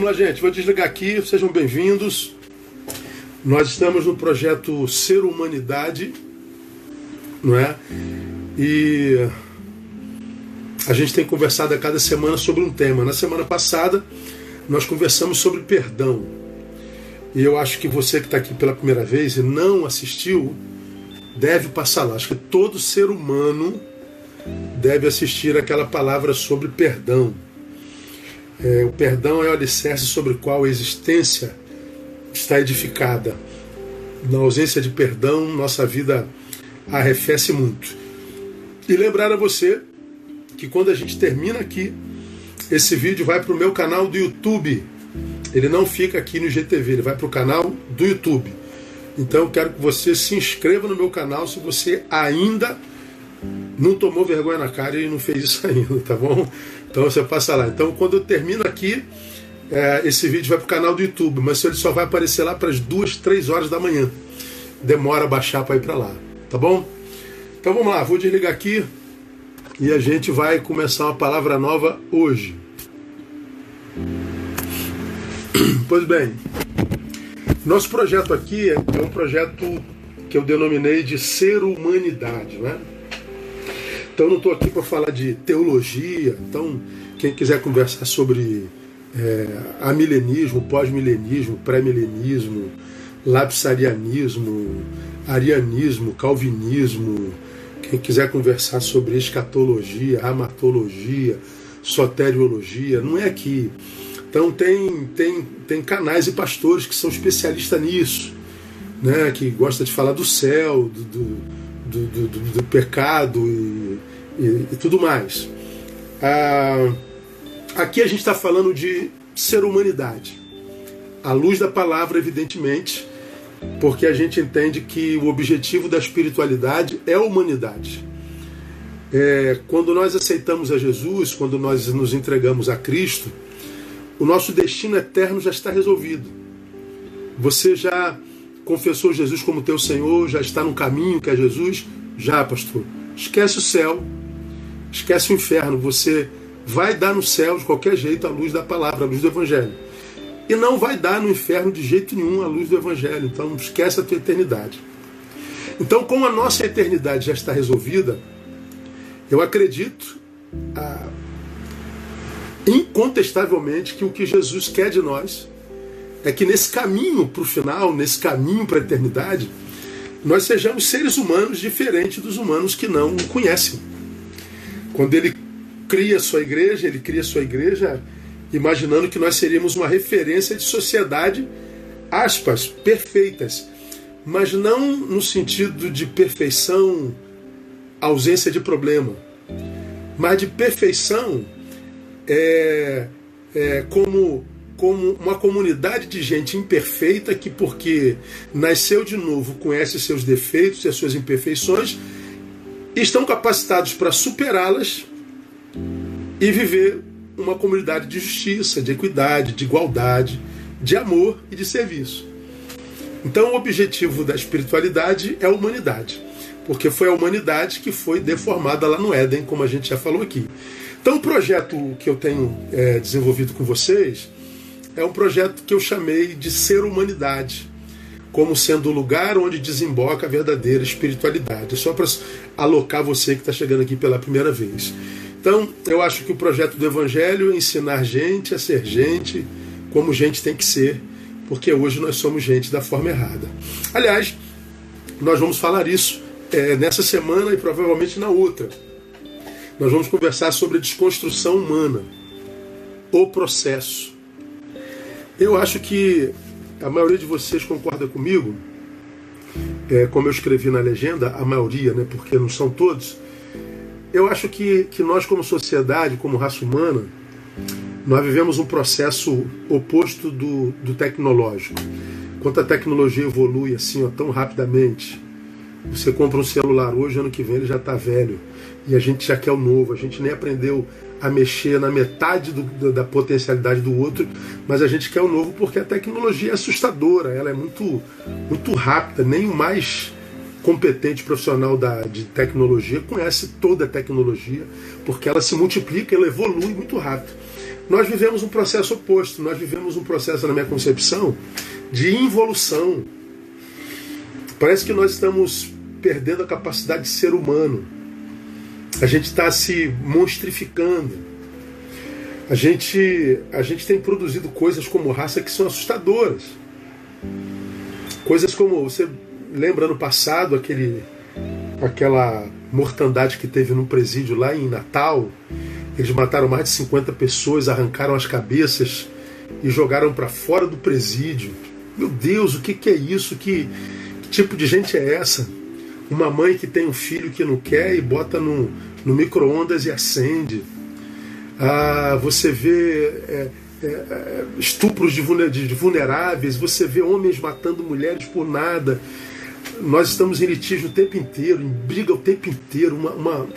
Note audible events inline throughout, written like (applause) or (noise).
Vamos lá, gente. Vou desligar aqui. Sejam bem-vindos. Nós estamos no projeto Ser Humanidade, não é? E a gente tem conversado a cada semana sobre um tema. Na semana passada, nós conversamos sobre perdão. E eu acho que você que está aqui pela primeira vez e não assistiu, deve passar lá. Acho que todo ser humano deve assistir aquela palavra sobre perdão. É, o perdão é o alicerce sobre o qual a existência está edificada. Na ausência de perdão, nossa vida arrefece muito. E lembrar a você que quando a gente termina aqui, esse vídeo vai para o meu canal do YouTube. Ele não fica aqui no GTV, ele vai para o canal do YouTube. Então eu quero que você se inscreva no meu canal se você ainda não tomou vergonha na cara e não fez isso (laughs) ainda, tá bom? Então você passa lá. Então quando eu termino aqui, é, esse vídeo vai para o canal do YouTube, mas ele só vai aparecer lá para as duas, três horas da manhã. Demora baixar para ir para lá, tá bom? Então vamos lá, vou desligar aqui e a gente vai começar uma palavra nova hoje. (clears throat) Pois bem, nosso projeto aqui é um projeto que eu denominei de ser humanidade, né? Então não estou aqui para falar de teologia, então quem quiser conversar sobre é, amilenismo, pós-milenismo, pré-milenismo, lapsarianismo, arianismo, calvinismo, quem quiser conversar sobre escatologia, amatologia, soteriologia, não é aqui. Então tem, tem, tem canais e pastores que são especialistas nisso, né, que gosta de falar do céu, do, do, do, do pecado e, e, e, tudo mais. Ah, Aqui a gente está falando de ser humanidade. À luz da palavra, evidentemente, porque a gente entende que o objetivo da espiritualidade é a humanidade. É, quando nós aceitamos a Jesus, quando nós nos entregamos a Cristo, o nosso destino eterno já está resolvido. Você já confessou Jesus como teu Senhor, já está no caminho que é Jesus? Já, pastor. Esquece o céu, esquece o inferno. Você vai dar no céu de qualquer jeito a luz da palavra, a luz do Evangelho. E não vai dar no inferno de jeito nenhum a luz do Evangelho. Então esquece a tua eternidade. Então, como a nossa eternidade já está resolvida, eu acredito ah, incontestavelmente que o que Jesus quer de nós é que nesse caminho para o final, nesse caminho para a eternidade, nós sejamos seres humanos diferentes dos humanos que não o conhecem. Quando ele cria sua igreja, ele cria sua igreja imaginando que nós seríamos uma referência de sociedade, aspas, perfeitas, mas não no sentido de perfeição, ausência de problema, mas de perfeição é, é, como, como uma comunidade de gente imperfeita que, porque nasceu de novo, conhece seus defeitos e as suas imperfeições, estão capacitados para superá-las e viver uma comunidade de justiça, de equidade, de igualdade, de amor e de serviço. Então, o objetivo da espiritualidade é a humanidade, porque foi a humanidade que foi deformada lá no Éden, como a gente já falou aqui. Então, o projeto que eu tenho é, desenvolvido com vocês é um projeto que eu chamei de Ser Humanidade, como sendo o lugar onde desemboca a verdadeira espiritualidade. Só para alocar você que está chegando aqui pela primeira vez. Então, eu acho que o projeto do Evangelho é ensinar gente a ser gente como gente tem que ser, porque hoje nós somos gente da forma errada. Aliás, nós vamos falar isso é, nessa semana e provavelmente na outra. Nós vamos conversar sobre a desconstrução humana, o processo. Eu acho que a maioria de vocês concorda comigo, é, como eu escrevi na legenda, a maioria, né, porque não são todos eu acho que, que nós, como sociedade, como raça humana, nós vivemos um processo oposto do, do tecnológico. Quanto a tecnologia evolui assim ó, tão rapidamente, você compra um celular hoje, ano que vem ele já está velho. E a gente já quer o novo, a gente nem aprendeu a mexer na metade do, da potencialidade do outro, mas a gente quer o novo porque a tecnologia é assustadora, ela é muito, muito rápida, nem o mais competente profissional da, de tecnologia conhece toda a tecnologia, porque ela se multiplica, ela evolui muito rápido. Nós vivemos um processo oposto, nós vivemos um processo, na minha concepção, de involução. Parece que nós estamos perdendo a capacidade de ser humano. A gente está se monstrificando. A gente, a gente tem produzido coisas como raça que são assustadoras. Coisas como você lembra no passado aquele aquela mortandade que teve num presídio lá em Natal. Eles mataram mais de 50 pessoas, arrancaram as cabeças e jogaram para fora do presídio. Meu Deus, o que, que é isso? Que, que, tipo de gente é essa? Uma mãe que tem um filho que não quer e bota no, no micro-ondas e acende. Ah, você vê é, é, é estupros de vulneráveis, você vê homens matando mulheres por nada nós estamos em litígio o tempo inteiro, em briga o tempo inteiro, uma, uma,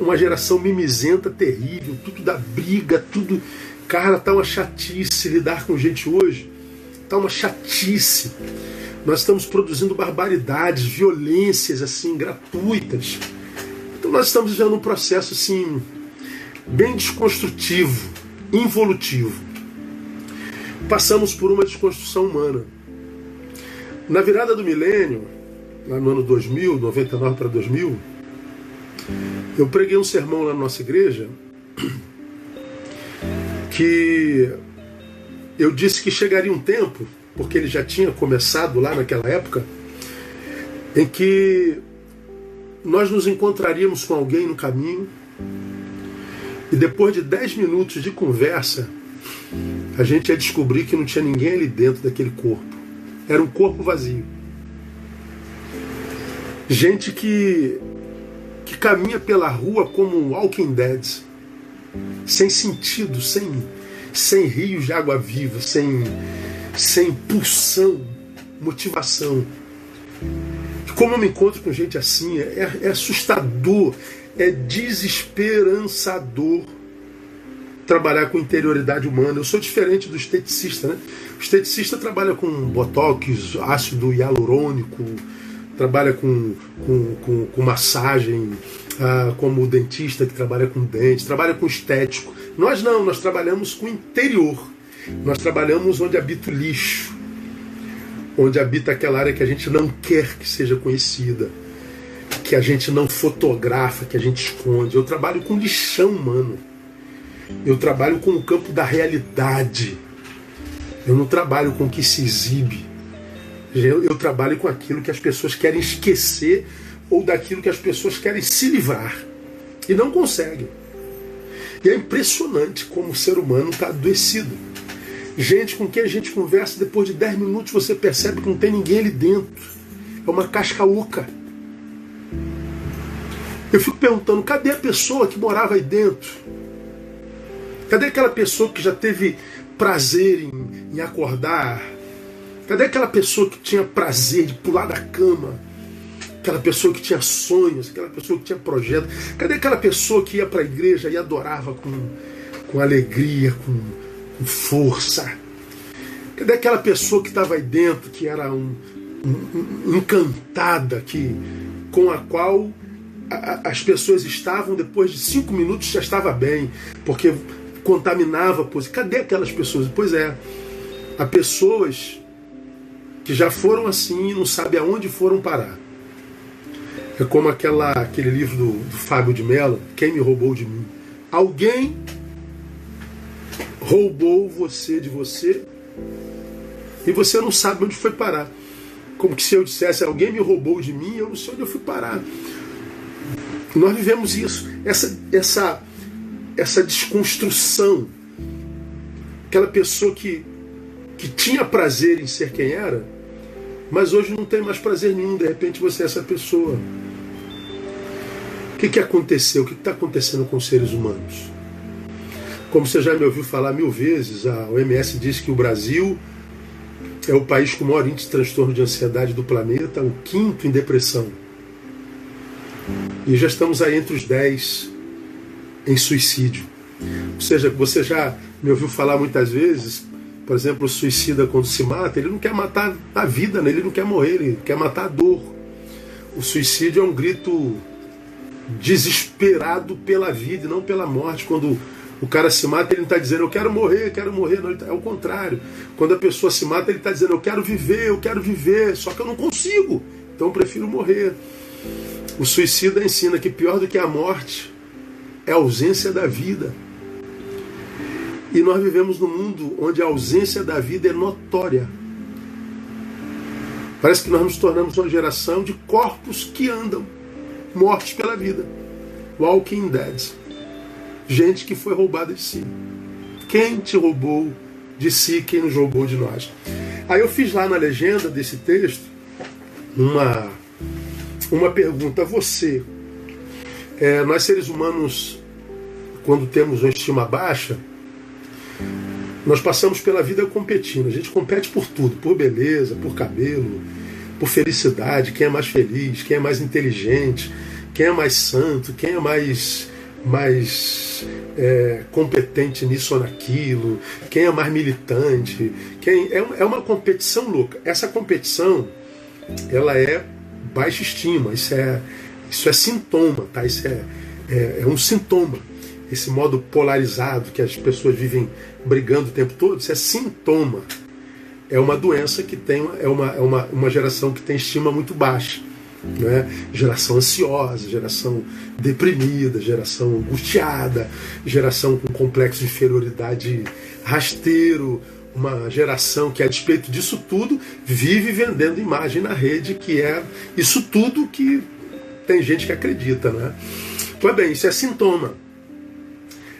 uma geração mimizenta terrível, tudo da briga, tudo. Cara, tá uma chatice lidar com gente hoje. Tá uma chatice. Nós estamos produzindo barbaridades, violências assim, gratuitas. Nós estamos vivendo um processo assim, bem desconstrutivo, involutivo. Passamos por uma desconstrução humana. Na virada do milênio, lá no ano 2000, 99 para 2000, eu preguei um sermão lá na nossa igreja que eu disse que chegaria um tempo, porque ele já tinha começado lá naquela época, em que nós nos encontraríamos com alguém no caminho e depois de 10 minutos de conversa, a gente ia descobrir que não tinha ninguém ali dentro daquele corpo. Era um corpo vazio. Gente que, que caminha pela rua como um Walking Dead, sem sentido, sem, sem rios de água viva, sem, sem pulsão, motivação. Como eu me encontro com gente assim, é, é assustador, é desesperançador trabalhar com interioridade humana. Eu sou diferente do esteticista, né? O esteticista trabalha com botox, ácido hialurônico, trabalha com, com, com, com massagem, ah, como o dentista que trabalha com dente, trabalha com estético. Nós não, nós trabalhamos com interior. Nós trabalhamos onde habita o lixo, onde habita aquela área que a gente não quer que seja conhecida, que a gente não fotografa, que a gente esconde. Eu trabalho com lixão humano. Eu trabalho com o campo da realidade. Eu não trabalho com o que se exibe. Eu, eu trabalho com aquilo que as pessoas querem esquecer ou daquilo que as pessoas querem se livrar e não conseguem. E é impressionante como o ser humano está adoecido. Gente com quem a gente conversa, depois de 10 minutos você percebe que não tem ninguém ali dentro. É uma casca oca. Eu fico perguntando, cadê a pessoa que morava aí dentro? Cadê aquela pessoa que já teve prazer em, em acordar Cadê aquela pessoa que tinha prazer de pular da cama? Aquela pessoa que tinha sonhos, aquela pessoa que tinha projeto. Cadê aquela pessoa que ia para a igreja e adorava com, com alegria, com, com força? Cadê aquela pessoa que estava aí dentro, que era um, um, um, encantada, que, com a qual a, as pessoas estavam, depois de cinco minutos já estava bem, porque contaminava. Pois, cadê aquelas pessoas? Pois é, há pessoas que já foram assim e não sabe aonde foram parar. É como aquela, aquele livro do, do Fábio de Mello, Quem me roubou de mim? Alguém roubou você de você e você não sabe onde foi parar. Como que se eu dissesse, alguém me roubou de mim, eu não sei onde eu fui parar. Nós vivemos isso, essa, essa, essa desconstrução. Aquela pessoa que, que tinha prazer em ser quem era, mas hoje não tem mais prazer nenhum, de repente você é essa pessoa. O que, que aconteceu? O que está acontecendo com os seres humanos? Como você já me ouviu falar mil vezes, a OMS diz que o Brasil é o país com o maior índice de transtorno de ansiedade do planeta, o quinto em depressão. E já estamos aí entre os dez em suicídio. Ou seja, você já me ouviu falar muitas vezes, por exemplo, o suicida quando se mata, ele não quer matar a vida, né? ele não quer morrer, ele quer matar a dor. O suicídio é um grito desesperado pela vida e não pela morte. Quando, O cara se mata, ele não está dizendo eu quero morrer, eu quero morrer. Não, tá, é o contrário. Quando a pessoa se mata, ele está dizendo eu quero viver, eu quero viver, só que eu não consigo. Então eu prefiro morrer. O suicida ensina que pior do que a morte é a ausência da vida. E nós vivemos num mundo onde a ausência da vida é notória. Parece que nós nos tornamos uma geração de corpos que andam, mortos pela vida. Walking Dead. Gente que foi roubada de si. Quem te roubou de si? Quem nos roubou de nós? Aí eu fiz lá na legenda desse texto uma, uma pergunta. Você, é, nós seres humanos, quando temos uma estima baixa, nós passamos pela vida competindo. A gente compete por tudo, por beleza, por cabelo, por felicidade, quem é mais feliz, quem é mais inteligente, quem é mais santo, quem é mais mais é, competente nisso ou naquilo, quem é mais militante, quem é, é uma competição louca. Essa competição ela é baixa estima, isso é isso é sintoma, tá? Isso é, é, é um sintoma esse modo polarizado que as pessoas vivem brigando o tempo todo, isso é sintoma. É uma doença que tem, é uma, é uma, uma geração que tem estima muito baixa. Né? Geração ansiosa, geração deprimida, geração angustiada, geração com complexo de inferioridade rasteiro, uma geração que, a despeito disso tudo, vive vendendo imagem na rede, que é isso tudo que tem gente que acredita. Né? Pois bem, isso é sintoma.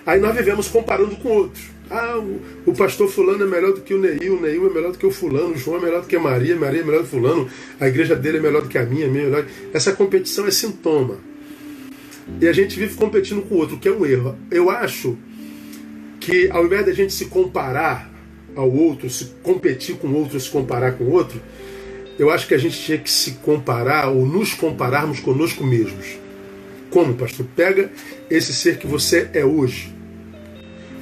Aí nós vivemos comparando com outros. Ah, o, o, pastor fulano é melhor do que o Neil, o Neil é melhor do que o fulano, o João é melhor do que a Maria, Maria é melhor do que fulano, a igreja dele é melhor do que a minha, a minha é melhor. Essa competição é sintoma. E a gente vive competindo com o outro, que é um erro. Eu acho que ao invés da gente se comparar ao outro, se competir com o outro, se comparar com o outro, eu acho que a gente tinha que se comparar ou nos compararmos conosco mesmos. Como, pastor? Pega esse ser que você é hoje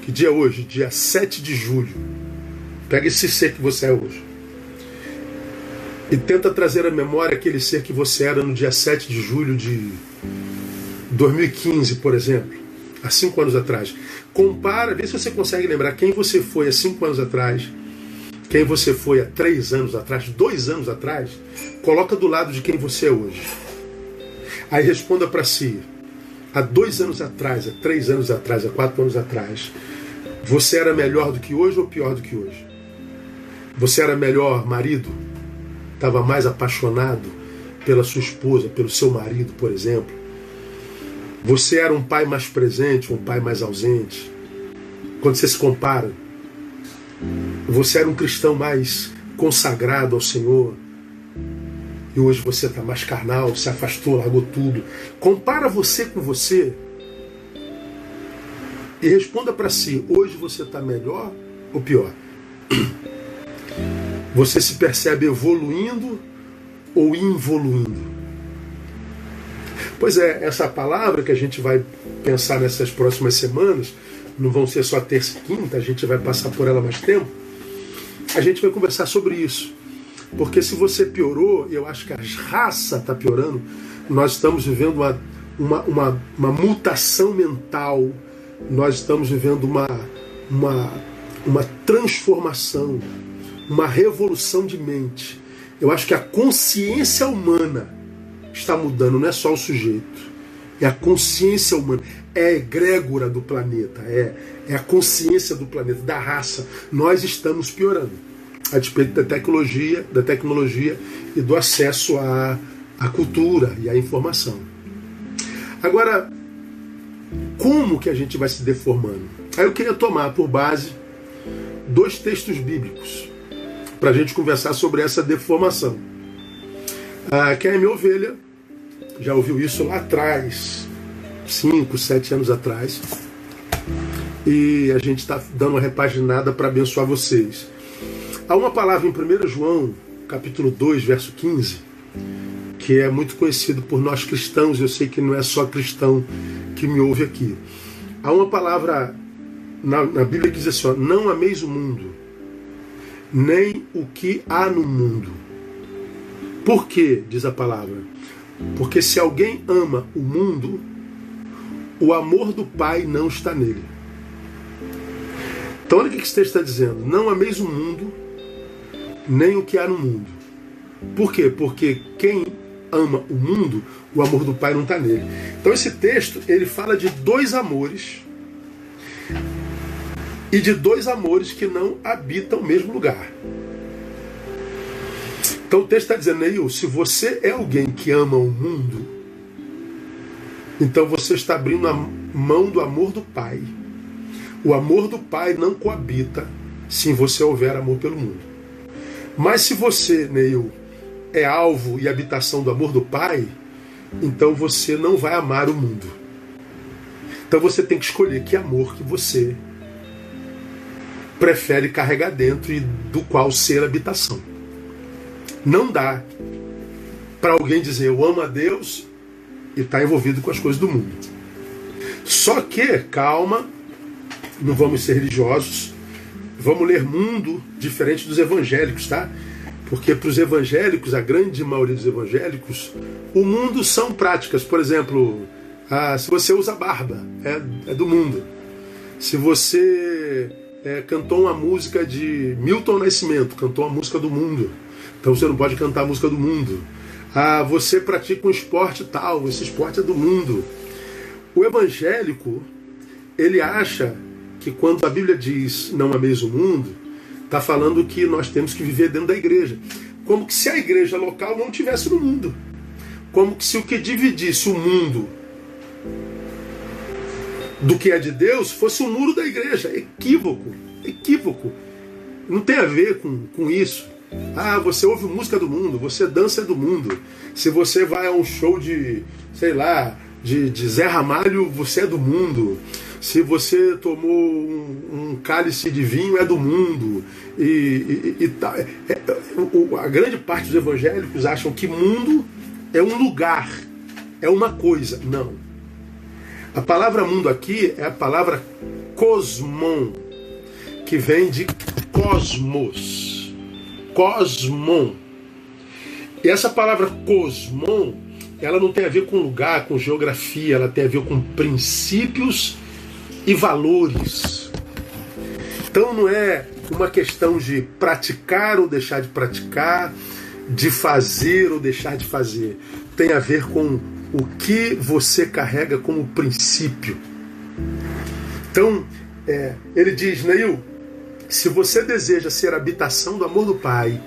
que dia é hoje? Dia 7 de julho. Pega esse ser que você é hoje. E tenta trazer à memória aquele ser que você era no dia 7 de julho de 2015, por exemplo. Há cinco anos atrás. Compara, vê se você consegue lembrar quem você foi há cinco anos atrás, quem você foi há três anos atrás, dois anos atrás. Coloca do lado de quem você é hoje. Aí responda para si. Há dois anos atrás, há três anos atrás, há quatro anos atrás, você era melhor do que hoje ou pior do que hoje? Você era melhor marido? Estava mais apaixonado pela sua esposa, pelo seu marido, por exemplo? Você era um pai mais presente, um pai mais ausente? Quando você se compara, você era um cristão mais consagrado ao Senhor? E hoje você está mais carnal, se afastou, largou tudo. Compara você com você e responda para si: hoje você está melhor ou pior? Você se percebe evoluindo ou involuindo? Pois é, essa palavra que a gente vai pensar nessas próximas semanas, não vão ser só terça e quinta, a gente vai passar por ela mais tempo. A gente vai conversar sobre isso. Porque se você piorou, eu acho que a raça está piorando, nós estamos vivendo uma, uma, uma, uma mutação mental nós estamos vivendo uma, uma, uma transformação, uma revolução de mente. Eu acho que a consciência humana está mudando, não é só o sujeito. É a consciência humana, é a egrégora do planeta, é, é a consciência do planeta, da raça. Nós estamos piorando, a despeito da tecnologia, da tecnologia e do acesso à, à cultura e à informação. Agora, como que a gente vai se deformando? Aí eu queria tomar por base dois textos bíblicos para a gente conversar sobre essa deformação. Ah, quem é minha ovelha já ouviu isso lá atrás, cinco, sete anos atrás, e a gente está dando uma repaginada para abençoar vocês. Há uma palavra em 1 João, capítulo 2, verso 15, que é muito conhecido por nós cristãos, eu sei que não é só cristão que me ouve aqui. Há uma palavra na, na Bíblia que diz assim: ó, não ameis o mundo, nem o que há no mundo. Por quê? Diz a palavra. Porque se alguém ama o mundo, o amor do Pai não está nele. Então olha o que esse texto está dizendo. Não ameis o mundo, nem o que há no mundo. Por quê? Porque quem ama o mundo, o amor do Pai não está nele. Então esse texto ele fala de dois amores e de dois amores que não habitam o mesmo lugar. Então o texto está dizendo, Neil, se você é alguém que ama o mundo, então você está abrindo a mão do amor do Pai. O amor do Pai não coabita se você houver amor pelo mundo. Mas se você, Neil, é alvo e habitação do amor do Pai, então você não vai amar o mundo. Então você tem que escolher que amor que você prefere carregar dentro e do qual ser habitação. Não dá para alguém dizer eu amo a Deus e está envolvido com as coisas do mundo. Só que, calma, não vamos ser religiosos, vamos ler mundo diferente dos evangélicos, tá? Porque para os evangélicos, a grande maioria dos evangélicos, o mundo são práticas. Por exemplo, se você usa barba, é, é do mundo. Se você é, cantou uma música de Milton Nascimento, cantou uma música do mundo. Então você não pode cantar a música do mundo. Ah, você pratica um esporte tal, esse esporte é do mundo. O evangélico, ele acha que quando a Bíblia diz não ameis o mundo, está falando que nós temos que viver dentro da igreja. Como que se a igreja local não tivesse no mundo. Como que se o que dividisse o mundo do que é de Deus fosse o muro da igreja. Equívoco. Equívoco. Não tem a ver com, com isso. Ah, você ouve música do mundo, você dança do mundo. Se você vai a um show de, sei lá, de, de Zé Ramalho, você é do mundo se você tomou um, um, cálice de vinho, é do mundo. E, e, e tá, é, é, a grande parte dos evangélicos acham que mundo é um lugar, é uma coisa. Não. A palavra mundo aqui é a palavra cosmon, que vem de cosmos. Cosmon. E essa palavra cosmon, ela não tem a ver com lugar, com geografia, ela tem a ver com princípios e valores. Então não é uma questão de praticar ou deixar de praticar, de fazer ou deixar de fazer. Tem a ver com o que você carrega como princípio. Então, é, ele diz, Neil, se você deseja ser habitação do amor do Pai,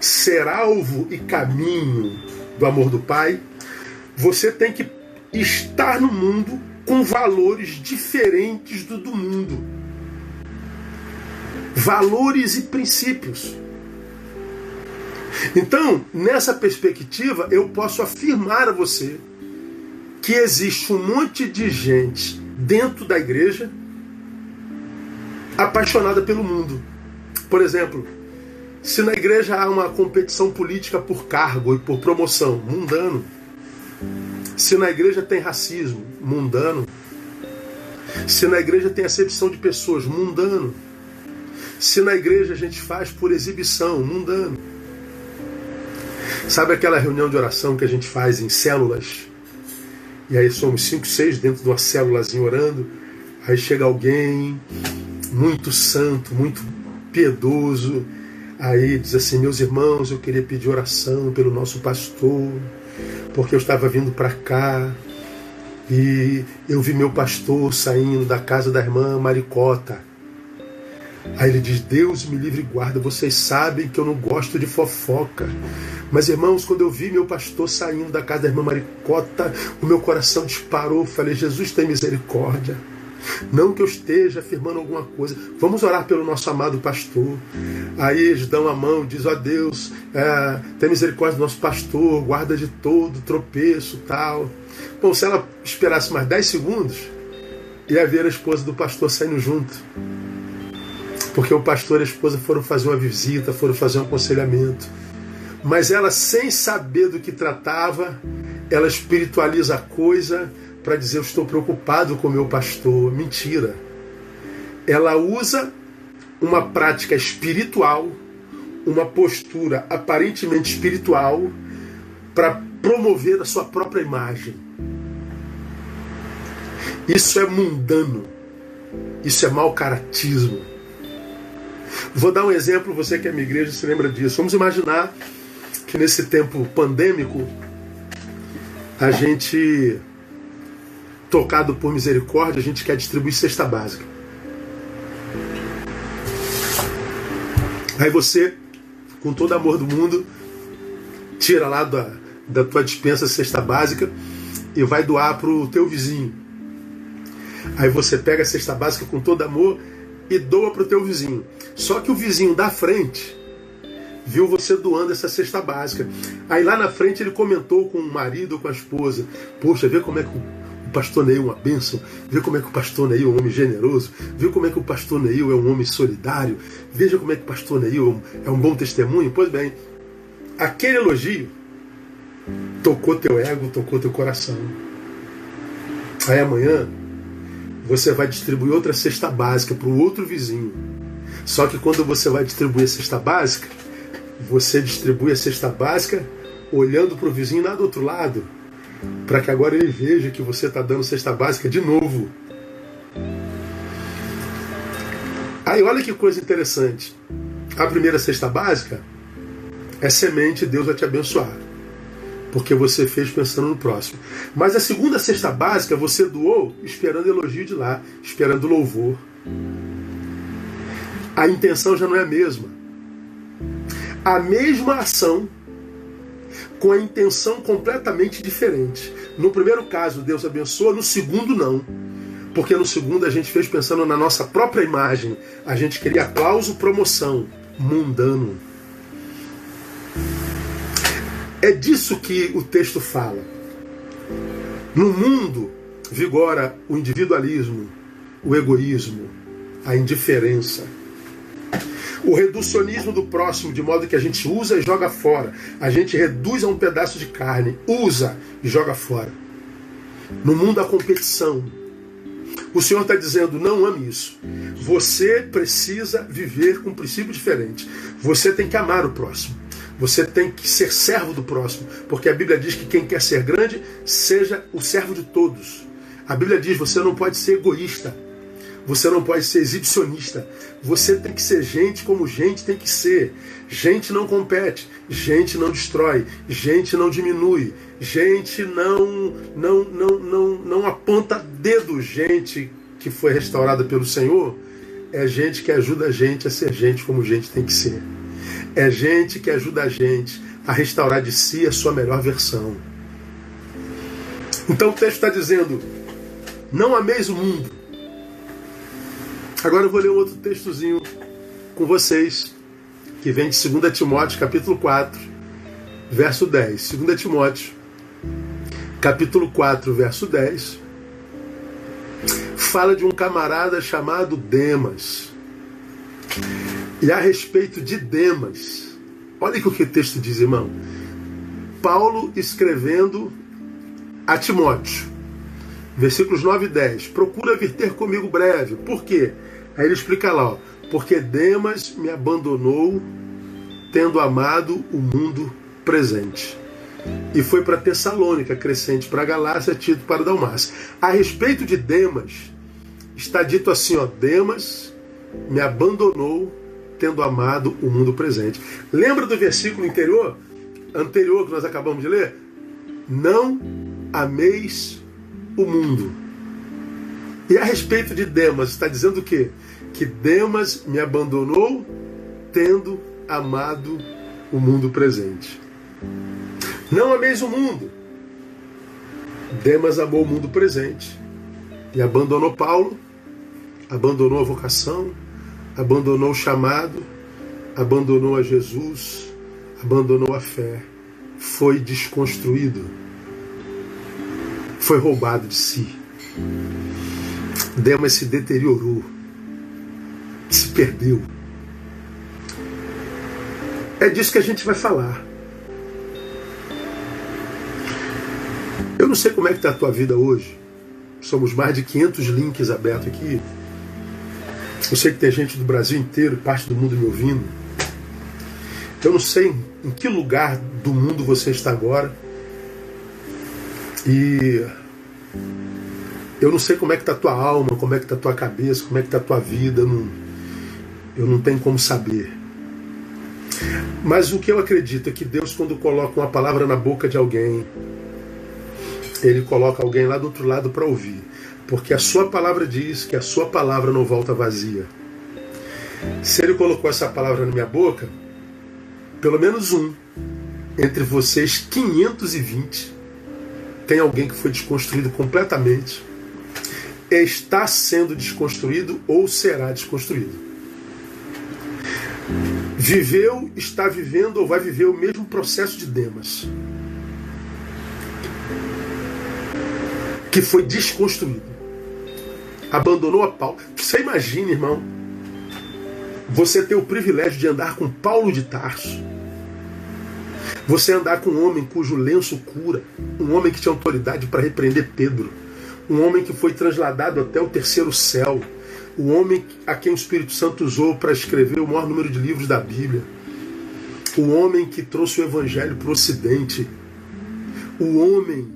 ser alvo e caminho do amor do Pai, você tem que estar no mundo com valores diferentes do do mundo. Valores e princípios. Então, nessa perspectiva, eu posso afirmar a você que existe um monte de gente dentro da igreja apaixonada pelo mundo. Por exemplo, se na igreja há uma competição política por cargo e por promoção, mundano. Se na igreja tem racismo, mundano. Se na igreja tem acepção de pessoas, mundano. Se na igreja a gente faz por exibição, mundano. Sabe aquela reunião de oração que a gente faz em células? E aí somos cinco, seis dentro de uma célulazinha orando. Aí chega alguém muito santo, muito piedoso. Aí diz assim: Meus irmãos, eu queria pedir oração pelo nosso pastor porque eu estava vindo para cá e eu vi meu pastor saindo da casa da irmã Maricota. Aí ele diz: Deus me livre e guarda. Vocês sabem que eu não gosto de fofoca. Mas irmãos, quando eu vi meu pastor saindo da casa da irmã Maricota, o meu coração disparou. Falei: Jesus tem misericórdia. Não que eu esteja afirmando alguma coisa. Vamos orar pelo nosso amado pastor. Aí eles dão a mão, diz: ó oh Deus, é, tem misericórdia do nosso pastor, guarda de todo tropeço tal. Bom, se ela esperasse mais 10 segundos, ia ver a esposa do pastor saindo junto. Porque o pastor e a esposa foram fazer uma visita, foram fazer um aconselhamento. Mas ela, sem saber do que tratava, ela espiritualiza a coisa para dizer eu estou preocupado com meu pastor. Mentira. Ela usa uma prática espiritual, uma postura aparentemente espiritual, para promover a sua própria imagem. Isso é mundano. Isso é mau caratismo. Vou dar um exemplo, você que é minha igreja se lembra disso. Vamos imaginar que nesse tempo pandêmico a gente, tocado por misericórdia, a gente quer distribuir cesta básica. Aí você, com todo amor do mundo, tira lá da, da tua dispensa cesta básica e vai doar para o teu vizinho. Aí você pega a cesta básica com todo amor e doa para o teu vizinho. Só que o vizinho da frente viu você doando essa cesta básica. Aí lá na frente ele comentou com o marido com a esposa: Poxa, vê como é que pastor Neil é uma bênção, vê como é que o pastor Neil é um homem generoso, vê como é que o pastor Neil é um homem solidário, veja como é que o pastor Neil é um bom testemunho. Pois bem, aquele elogio tocou teu ego, tocou teu coração. Aí amanhã você vai distribuir outra cesta básica para o outro vizinho. Só que quando você vai distribuir a cesta básica, você distribui a cesta básica olhando para o vizinho lá do outro lado, para que agora ele veja que você está dando cesta básica de novo. Aí olha que coisa interessante. A primeira cesta básica é semente, Deus vai te abençoar. Porque você fez pensando no próximo. Mas a segunda cesta básica você doou esperando elogio de lá, esperando louvor. A intenção já não é a mesma a mesma ação com a intenção completamente diferente. No primeiro caso, Deus abençoa, no segundo, não. Porque no segundo a gente fez pensando na nossa própria imagem. A gente queria aplauso, promoção. Mundano. É disso que o texto fala. No mundo vigora o individualismo, o egoísmo, a indiferença o reducionismo do próximo, de modo que a gente usa e joga fora. A gente reduz a um pedaço de carne, usa e joga fora. No mundo da competição, o Senhor está dizendo: não ame isso. Você precisa viver com um princípio diferente. Você tem que amar o próximo. Você tem que ser servo do próximo. Porque a Bíblia diz que quem quer ser grande, seja o servo de todos. A Bíblia diz: você não pode ser egoísta. Você não pode ser exibicionista. Você tem que ser gente como gente tem que ser. Gente não compete, gente não destrói, gente não diminui, gente não não não não não aponta dedo, gente que foi restaurada pelo Senhor, é gente que ajuda a gente a ser gente como gente tem que ser. É gente que ajuda a gente a restaurar de si a sua melhor versão. Então o texto está dizendo: não ameis o mundo, Agora eu vou ler um outro textozinho com vocês, que vem de 2 Timóteo, capítulo 4, verso 10. 2 Timóteo, capítulo 4, verso 10, fala de um camarada chamado Demas. E a respeito de Demas, olha o que o texto diz, irmão. Paulo escrevendo a Timóteo, versículos 9 e 10. Procura vir ter comigo breve. Por quê? Aí ele explica lá, ó, porque Demas me abandonou, tendo amado o mundo presente. E foi para Tessalônica, crescente para Galácia, Tito para Dalmácia. A respeito de Demas, está dito assim, ó, Demas me abandonou, tendo amado o mundo presente. Lembra do versículo anterior, anterior que nós acabamos de ler? Não ameis o mundo. E a respeito de Demas, está dizendo o quê? Que Demas me abandonou tendo amado o mundo presente. Não ameis o mundo. Demas amou o mundo presente e abandonou Paulo, abandonou a vocação, abandonou o chamado, abandonou a Jesus, abandonou a fé, foi desconstruído, foi roubado de si. Demas se deteriorou, se perdeu. É disso que a gente vai falar. Eu não sei como é que está a tua vida hoje. Somos mais de 500 links abertos aqui. Eu sei que tem gente do Brasil inteiro, parte do mundo me ouvindo. Eu não sei em que lugar do mundo você está agora. E eu não sei como é que está a tua alma, como é que está a tua cabeça, como é que está a tua vida. Não... Eu não tenho como saber. Mas o que eu acredito é que Deus, quando coloca uma palavra na boca de alguém, Ele coloca alguém lá do outro lado para ouvir. Porque a sua palavra diz que a sua palavra não volta vazia. Se Ele colocou essa palavra na minha boca, pelo menos um, entre vocês 520, tem alguém que foi desconstruído completamente, está sendo desconstruído ou será desconstruído viveu, está vivendo ou vai viver o mesmo processo de Demas. Que foi desconstruído. Abandonou a Paulo. Você imagina, irmão, você ter o privilégio de andar com Paulo de Tarso. Você andar com um homem cujo lenço cura, um homem que tinha autoridade para repreender Pedro, um homem que foi trasladado até o terceiro céu, o homem a quem o Espírito Santo usou para escrever o maior número de livros da Bíblia, o homem que trouxe o Evangelho para o Ocidente, o homem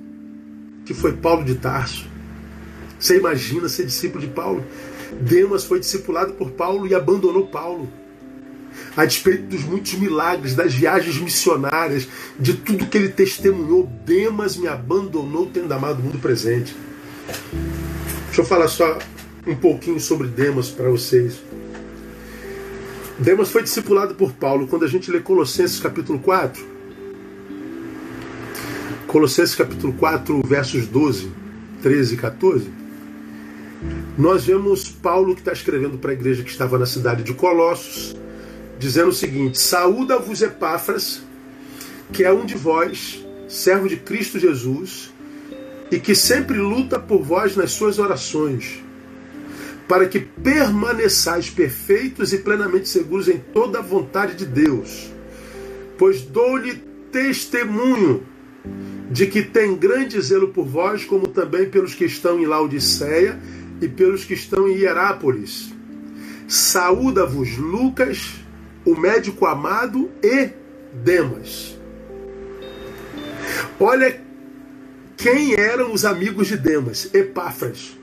que foi Paulo de Tarso. Você imagina ser discípulo de Paulo? Demas foi discipulado por Paulo e abandonou Paulo. A despeito dos muitos milagres, das viagens missionárias, de tudo que ele testemunhou, Demas me abandonou tendo amado o mundo presente. Deixa eu falar só um pouquinho sobre Demas para vocês. Demas foi discipulado por Paulo quando a gente lê Colossenses capítulo 4. Colossenses capítulo 4, versos 12, 13 e 14. Nós vemos Paulo que está escrevendo para a igreja que estava na cidade de Colossos, dizendo o seguinte: Saúda-vos Epáfras, que é um de vós, servo de Cristo Jesus, e que sempre luta por vós nas suas orações para que permaneçais perfeitos e plenamente seguros em toda a vontade de Deus. Pois dou-lhe testemunho de que tem grande zelo por vós, como também pelos que estão em Laodiceia e pelos que estão em Hierápolis. Saúda-vos Lucas, o médico amado, e Demas. Olha quem eram os amigos de Demas: Epáfras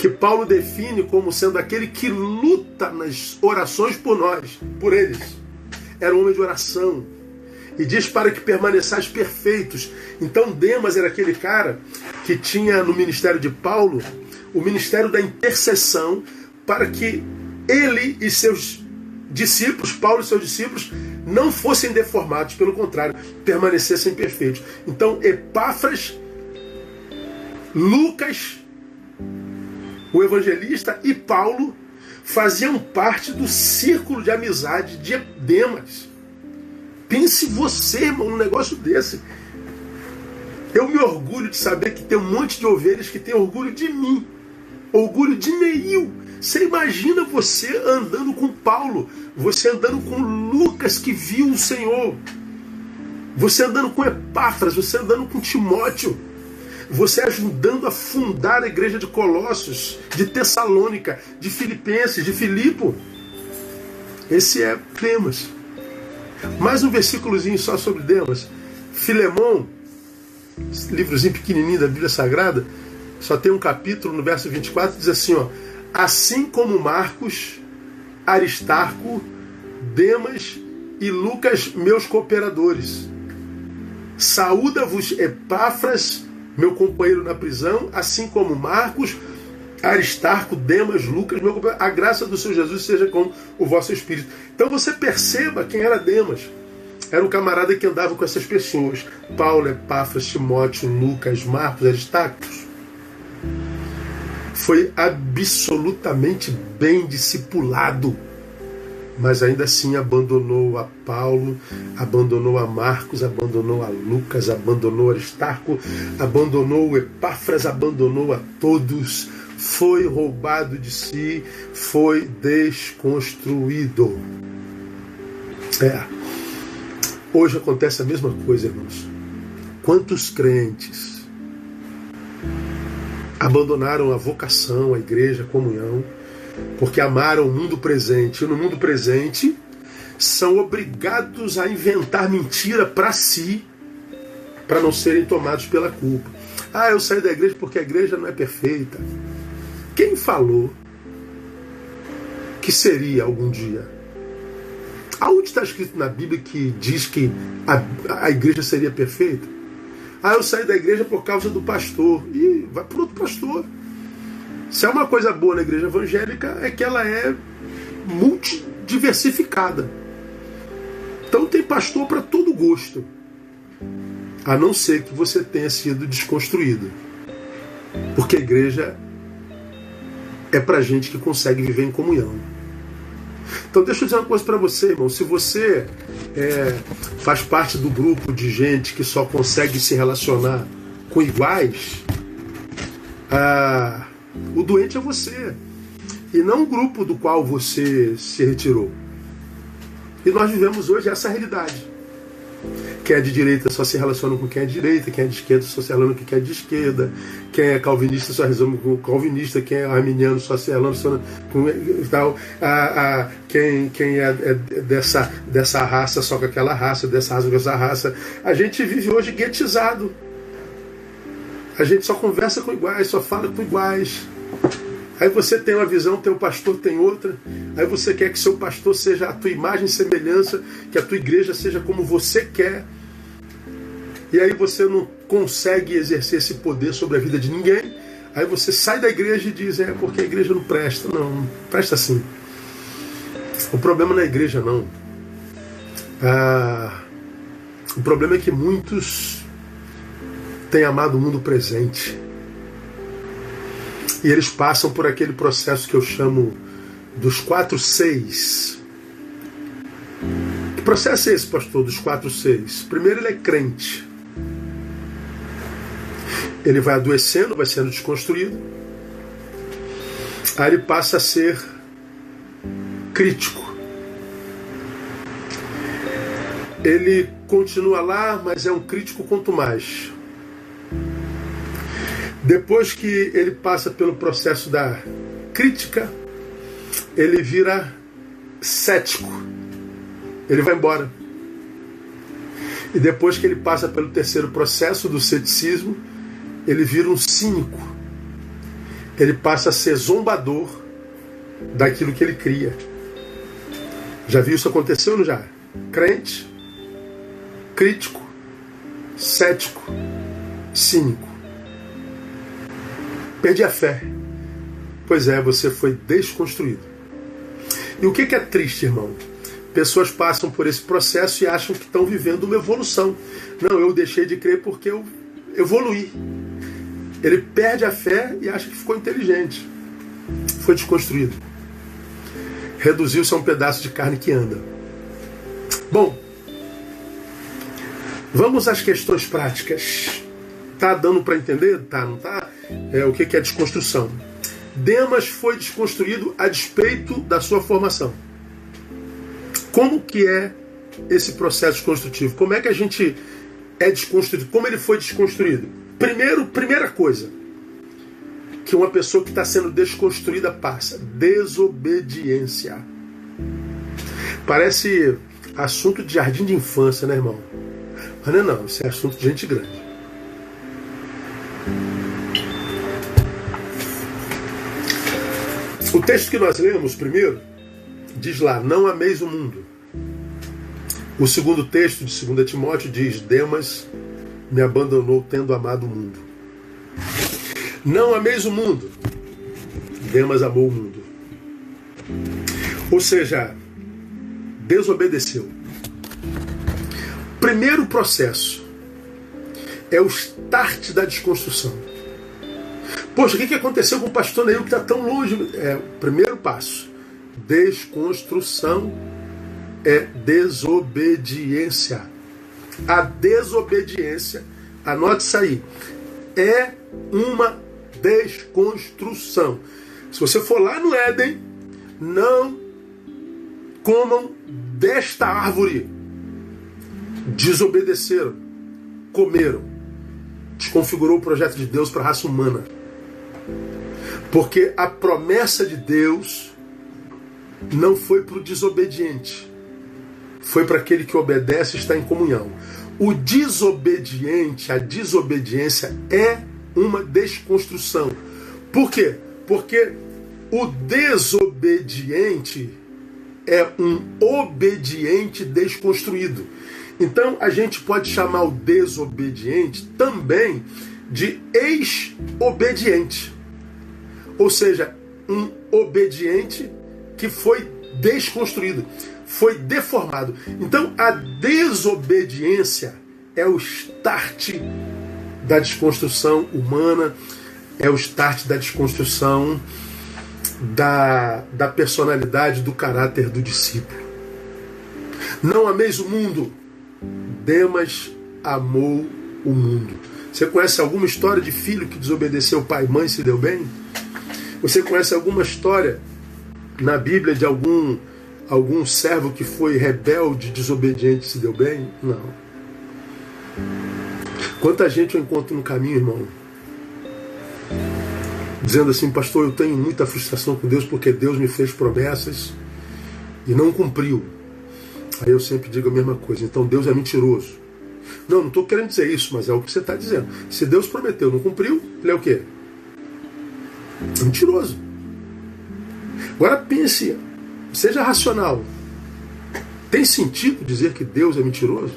que Paulo define como sendo aquele que luta nas orações por nós, por eles. Era um homem de oração. E diz para que permaneçais perfeitos. Então Demas era aquele cara que tinha no ministério de Paulo o ministério da intercessão para que ele e seus discípulos, Paulo e seus discípulos, não fossem deformados, pelo contrário, permanecessem perfeitos. Então, Epáfras, Lucas o evangelista e Paulo faziam parte do círculo de amizade de Demas. Pense você, irmão, num negócio desse. Eu me orgulho de saber que tem um monte de ovelhas que tem orgulho de mim. Orgulho de Neil. Você imagina você andando com Paulo, você andando com Lucas que viu o Senhor, você andando com Epáfras, você andando com Timóteo você ajudando a fundar a igreja de Colossos, de Tessalônica, de Filipenses, de Filipo. Esse é Demas. Mais um versículozinho só sobre Demas. Filemão, livrozinho pequenininho da Bíblia Sagrada, só tem um capítulo no verso 24, diz assim, ó: Assim como Marcos, Aristarco, Demas e Lucas, meus cooperadores. Saúda-vos Epáfras, meu companheiro na prisão, assim como Marcos, Aristarco, Demas, Lucas, meu companheiro. A graça do Senhor Jesus seja com o vosso espírito. Então você perceba quem era Demas. Era um camarada que andava com essas pessoas. Paulo, Epáfras, Timóteo, Lucas, Marcos, Aristarco. Foi absolutamente bem discipulado mas ainda assim abandonou a Paulo, abandonou a Marcos, abandonou a Lucas, abandonou Aristarco, abandonou o Epáfras, abandonou a todos, foi roubado de si, foi desconstruído. É. Hoje acontece a mesma coisa, irmãos. Quantos crentes abandonaram a vocação, a igreja, a comunhão, porque amaram o mundo presente. E no mundo presente são obrigados a inventar mentira para si, para não serem tomados pela culpa. Ah, eu saí da igreja porque a igreja não é perfeita. Quem falou? que seria algum dia. Aonde está escrito na Bíblia que diz que a, a igreja seria perfeita? Ah, eu saí da igreja por causa do pastor. E vai para outro pastor. Se é uma coisa boa na igreja evangélica, é que ela é multidiversificada. Então tem pastor para todo gosto. A não ser que você tenha sido desconstruído. Porque a igreja é para gente que consegue viver em comunhão. Então deixa eu dizer uma coisa para você, irmão. Se você é, faz parte do grupo de gente que só consegue se relacionar com iguais, ah, o doente é você. E não o grupo do qual você se retirou. E nós vivemos hoje essa realidade. Quem é de direita só se relaciona com quem é de direita, quem é de esquerda só se relaciona com quem é de esquerda, quem é calvinista só resolve com calvinista, quem é arminiano só se relaciona com tal, a, a, quem, quem é, é, dessa, dessa raça só com aquela raça, dessa raça com essa raça. A gente vive hoje guetizado. A gente só conversa com iguais, só fala com iguais. Aí você tem uma visão, teu pastor tem outra. Aí você quer que seu pastor seja a tua imagem e semelhança, que a tua igreja seja como você quer. E aí você não consegue exercer esse poder sobre a vida de ninguém. Aí você sai da igreja e diz, é porque a igreja não presta. Não, não presta sim. O problema não é a igreja, não. Ah, o problema é que muitos têm amado o mundo presente e eles passam por aquele processo que eu chamo dos quatro seis. Que processo é esse, pastor, dos quatro seis? Primeiro, ele é crente. Ele vai adoecendo, vai sendo desconstruído. Aí ele passa a ser crítico. Ele continua lá, mas é um crítico quanto mais. Depois que ele passa pelo processo da crítica, ele vira cético. Ele vai embora. E depois que ele passa pelo terceiro processo do ceticismo, ele vira um cínico. Ele passa a ser zombador daquilo que ele cria. Já viu isso não já? Crente, crítico, cético, cínico. Perdi a fé. Pois é, você foi desconstruído. E o que é triste, irmão? Pessoas passam por esse processo e acham que estão vivendo uma evolução. Não, eu deixei de crer porque eu evoluí. Ele perde a fé e acha que ficou inteligente. Foi desconstruído. Reduziu-se a um pedaço de carne que anda. Bom, vamos às questões práticas. Tá dando para entender? Tá, não tá? É, o que é desconstrução? Demas foi desconstruído a despeito da sua formação. Como que é esse processo construtivo? Como é que a gente é desconstruído? Como ele foi desconstruído? Primeiro, primeira coisa que uma pessoa que está sendo desconstruída passa: desobediência. Parece assunto de jardim de infância, né, irmão? Mas não é não, isso é assunto de gente grande. O texto que nós lemos primeiro diz lá: Não ameis o mundo. O segundo texto de 2 Timóteo diz: Demas me abandonou tendo amado o mundo. Não ameis o mundo. Demas amou o mundo. Ou seja, desobedeceu. Primeiro processo é o start da desconstrução. Poxa, o que aconteceu com o pastor Neil que está tão longe? É, primeiro passo: desconstrução é desobediência. A desobediência, anote isso aí, é uma desconstrução. Se você for lá no Éden, não comam desta árvore. Desobedeceram, comeram, desconfigurou o projeto de Deus para a raça humana. Porque a promessa de Deus não foi para o desobediente, foi para aquele que obedece e está em comunhão. O desobediente, a desobediência é uma desconstrução. Por quê? Porque O desobediente é um obediente desconstruído. Então a gente pode chamar o desobediente também de ex-obediente. Ou seja, um obediente que foi desconstruído, foi deformado. Então a desobediência é o start da desconstrução humana, é o start da desconstrução da, da personalidade, do caráter do discípulo. Não ameis o mundo, Demas amou o mundo. Você conhece alguma história de filho que desobedeceu pai e mãe e se deu bem? Você conhece alguma história na Bíblia de algum algum servo que foi rebelde, desobediente se deu bem? Não. Quanta gente eu encontro no caminho, irmão, dizendo assim, pastor, eu tenho muita frustração com Deus porque Deus me fez promessas e não cumpriu. Aí eu sempre digo a mesma coisa, então Deus é mentiroso. Não, não estou querendo dizer isso, mas é o que você está dizendo. Se Deus prometeu, não cumpriu, ele é o quê? Mentiroso. Agora pense, seja racional. Tem sentido dizer que Deus é mentiroso?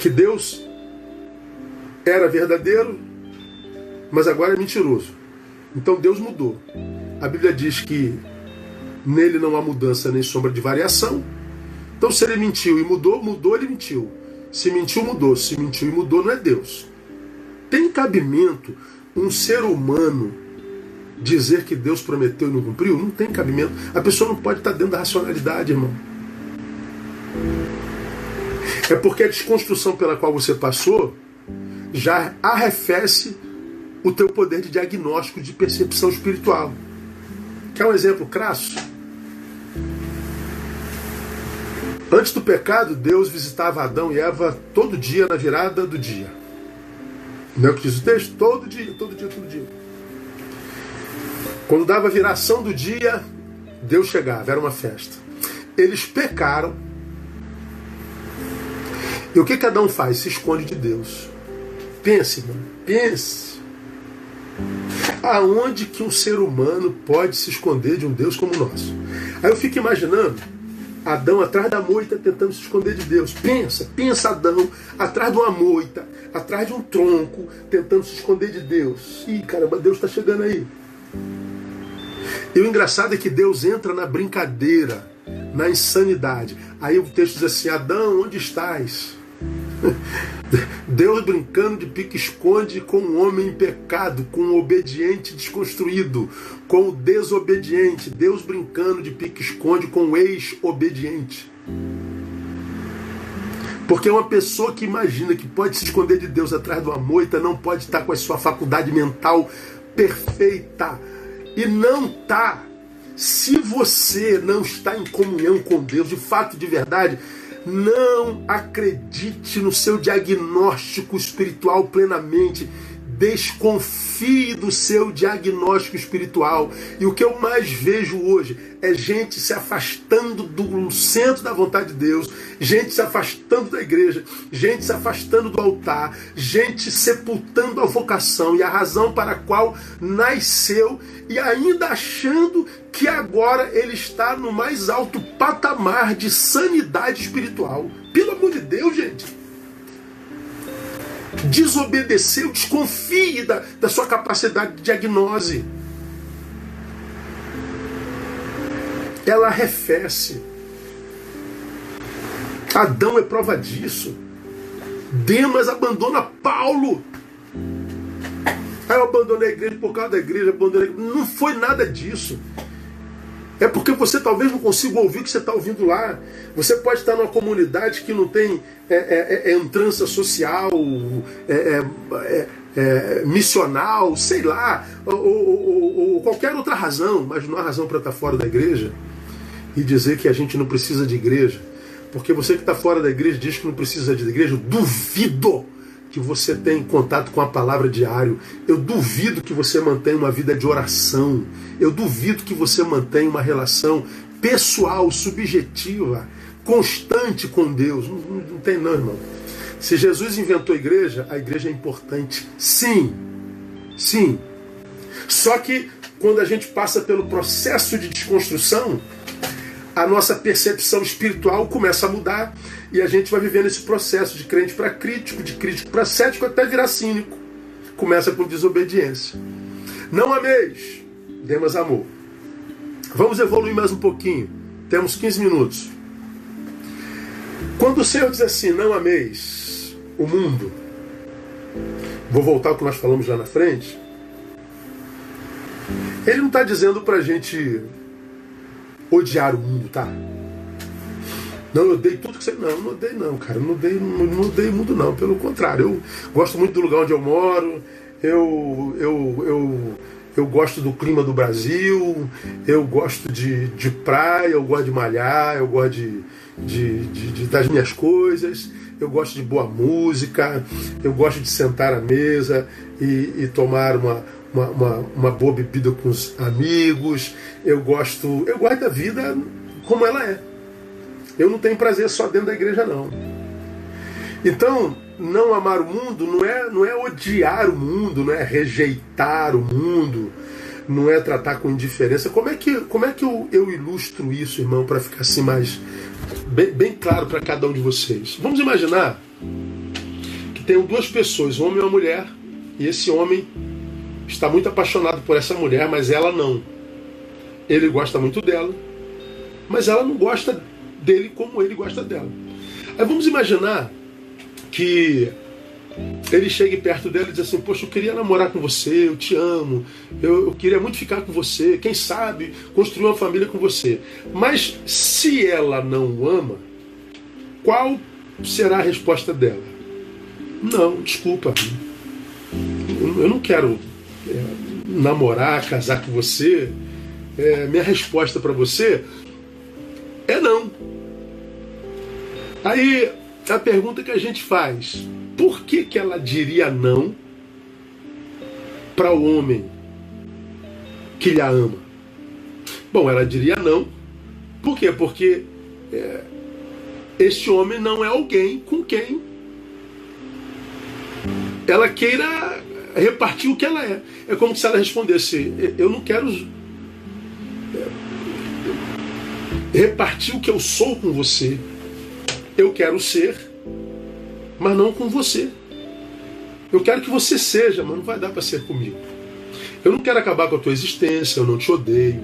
Que Deus era verdadeiro, mas agora é mentiroso. Então Deus mudou. A Bíblia diz que nele não há mudança nem sombra de variação. Então se ele mentiu e mudou, mudou, ele mentiu. Se mentiu, mudou. Se mentiu e mudou, não é Deus. Tem cabimento um ser humano dizer que Deus prometeu e não cumpriu? Não tem cabimento. A pessoa não pode estar dentro da racionalidade, irmão. É porque a desconstrução pela qual você passou já arrefece o teu poder de diagnóstico, de percepção espiritual. Quer um exemplo crasso? Antes do pecado, Deus visitava Adão e Eva todo dia na virada do dia. Não é o que diz o texto? Todo dia, todo dia, todo dia. Quando dava a viração do dia, Deus chegava, era uma festa. Eles pecaram. E o que cada um faz? Se esconde de Deus. Pense, mano, pense. Aonde que um ser humano pode se esconder de um Deus como o nosso? Aí eu fico imaginando Adão atrás da moita tentando se esconder de Deus. Pensa, pensa Adão atrás de uma moita, atrás de um tronco, tentando se esconder de Deus. Ih, caramba, Deus está chegando aí. E o engraçado é que Deus entra na brincadeira, na insanidade. Aí o texto diz assim: Adão, onde estás? (laughs) Deus brincando de pique-esconde com o homem em pecado, com o obediente desconstruído, com o desobediente. Deus brincando de pique-esconde com o ex-obediente. Porque uma pessoa que imagina que pode se esconder de Deus atrás de uma moita não pode estar com a sua faculdade mental perfeita. E não está. Se você não está em comunhão com Deus, de fato, de verdade, não acredite no seu diagnóstico espiritual plenamente. Desconfie do seu diagnóstico espiritual. E o que eu mais vejo hoje é gente se afastando do centro da vontade de Deus, gente se afastando da igreja, gente se afastando do altar, gente sepultando a vocação e a razão para a qual nasceu e ainda achando que agora ele está no mais alto patamar de sanidade espiritual. Pelo amor de Deus, gente desobedeceu, desconfie da, da sua capacidade de diagnose. Ela arrefece. Adão é prova disso. Demas abandona Paulo. Aí eu abandonei a igreja por causa da igreja, abandonei. Não foi nada disso. É porque você talvez não consiga ouvir o que você está ouvindo lá. Você pode estar numa comunidade que não tem é, é, é, é entrança social, é, é, missional, sei lá, ou, ou, ou, qualquer outra razão, mas não há razão para estar fora da igreja e dizer que a gente não precisa de igreja. Porque você que está fora da igreja diz que não precisa de igreja, duvido que você tenha contato com a palavra diário. Eu duvido que você mantenha uma vida de oração. Eu duvido que você mantenha uma relação pessoal, subjetiva, constante com Deus. Não, não tem não, irmão. Se Jesus inventou a igreja, a igreja é importante. Sim. Sim. Só que quando a gente passa pelo processo de desconstrução, a nossa percepção espiritual começa a mudar e a gente vai vivendo esse processo de crente para crítico, de crítico para cético, até virar cínico. Começa por desobediência. Não ameis, Demas amor. Vamos evoluir mais um pouquinho. Temos 15 minutos. Quando o Senhor diz assim, não ameis o mundo, vou voltar ao que nós falamos lá na frente. Ele não está dizendo para a gente odiar o mundo, tá? Não, eu odeio tudo que você. Não, não odeio não, cara. Não odeio, não, odeio mundo, não. Pelo contrário, eu gosto muito do lugar onde eu moro. Eu, eu, eu, eu gosto do clima do Brasil. Eu gosto de, de praia, eu gosto de malhar, eu gosto de, de, de, de das minhas coisas. Eu gosto de boa música. Eu gosto de sentar à mesa e, e tomar uma, uma, uma, uma boa bebida com os amigos. Eu gosto, eu gosto da vida como ela é. Eu não tenho prazer só dentro da igreja, não. Então, não amar o mundo não é, não é odiar o mundo, não é rejeitar o mundo, não é tratar com indiferença. Como é que, como é que eu, eu ilustro isso, irmão, para ficar assim mais bem, bem claro para cada um de vocês? Vamos imaginar que tem duas pessoas, um homem e uma mulher, e esse homem está muito apaixonado por essa mulher, mas ela não. Ele gosta muito dela, mas ela não gosta dele como ele gosta dela. Aí vamos imaginar que ele chegue perto dela e diz assim: Poxa, eu queria namorar com você, eu te amo, eu, eu, queria muito ficar com você, quem sabe construir uma família com você. Mas se ela não o ama, qual será a resposta dela? Não, desculpa, eu não quero é, namorar, casar com você. É, minha resposta para você é não. Aí a pergunta que a gente faz: por que, que ela diria não para o homem que lhe ama? Bom, ela diria não. Por quê? Porque é, este homem não é alguém com quem ela queira repartir o que ela é. É como se ela respondesse: Eu não quero é, repartir o que eu sou com você. Eu quero ser, mas não com você. Eu quero que você seja, mas não vai dar para ser comigo. Eu não quero acabar com a tua existência, eu não te odeio,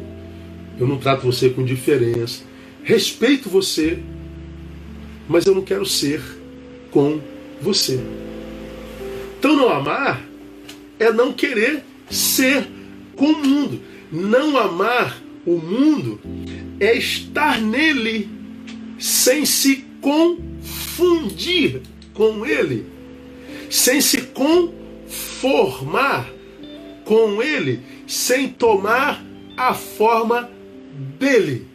eu não trato você com indiferença. Respeito você, mas eu não quero ser com você. Então, não amar é não querer ser com o mundo. Não amar o mundo é estar nele sem se confundir com ele, sem se conformar com ele, sem tomar a forma dele.